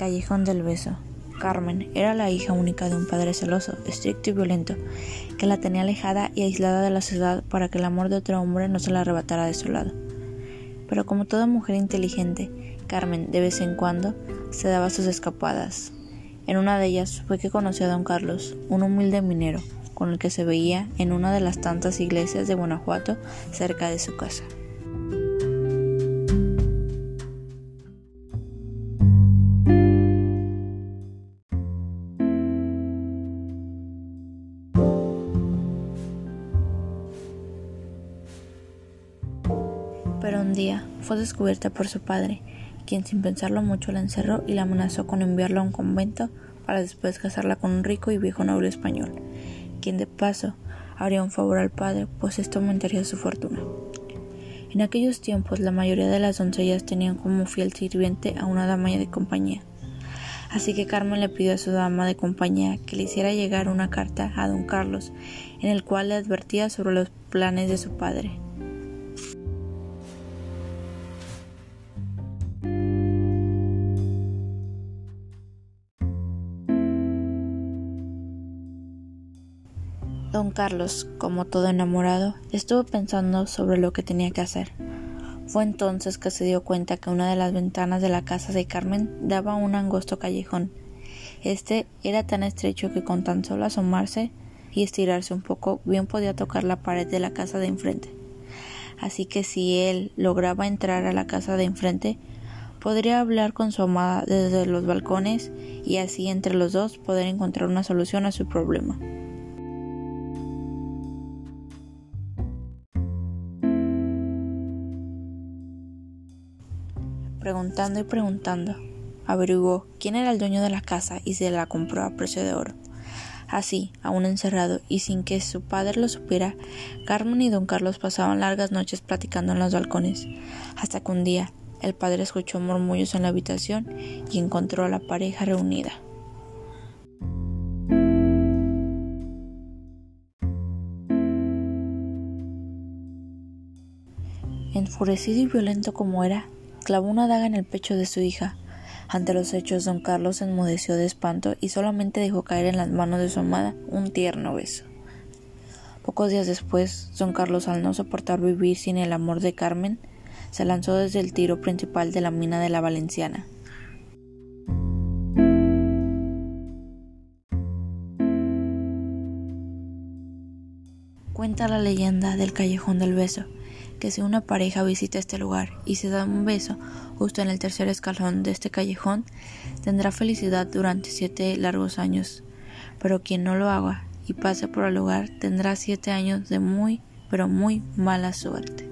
Callejón del Beso. Carmen era la hija única de un padre celoso, estricto y violento, que la tenía alejada y aislada de la ciudad para que el amor de otro hombre no se la arrebatara de su lado. Pero como toda mujer inteligente, Carmen de vez en cuando se daba sus escapadas. En una de ellas fue que conoció a don Carlos, un humilde minero, con el que se veía en una de las tantas iglesias de Guanajuato cerca de su casa. Pero un día fue descubierta por su padre, quien sin pensarlo mucho la encerró y la amenazó con enviarla a un convento para después casarla con un rico y viejo noble español, quien de paso haría un favor al padre, pues esto aumentaría su fortuna. En aquellos tiempos la mayoría de las doncellas tenían como fiel sirviente a una dama de compañía. Así que Carmen le pidió a su dama de compañía que le hiciera llegar una carta a don Carlos, en el cual le advertía sobre los planes de su padre. Don Carlos, como todo enamorado, estuvo pensando sobre lo que tenía que hacer. Fue entonces que se dio cuenta que una de las ventanas de la casa de Carmen daba un angosto callejón. Este era tan estrecho que con tan solo asomarse y estirarse un poco bien podía tocar la pared de la casa de enfrente. Así que si él lograba entrar a la casa de enfrente, podría hablar con su amada desde los balcones y así entre los dos poder encontrar una solución a su problema. Preguntando y preguntando, averiguó quién era el dueño de la casa y se la compró a precio de oro. Así, aún encerrado y sin que su padre lo supiera, Carmen y don Carlos pasaban largas noches platicando en los balcones, hasta que un día el padre escuchó murmullos en la habitación y encontró a la pareja reunida. Enfurecido y violento como era, clavó una daga en el pecho de su hija. Ante los hechos, don Carlos se enmudeció de espanto y solamente dejó caer en las manos de su amada un tierno beso. Pocos días después, don Carlos, al no soportar vivir sin el amor de Carmen, se lanzó desde el tiro principal de la mina de la Valenciana. Cuenta la leyenda del callejón del beso que si una pareja visita este lugar y se da un beso justo en el tercer escalón de este callejón, tendrá felicidad durante siete largos años. Pero quien no lo haga y pase por el lugar tendrá siete años de muy, pero muy mala suerte.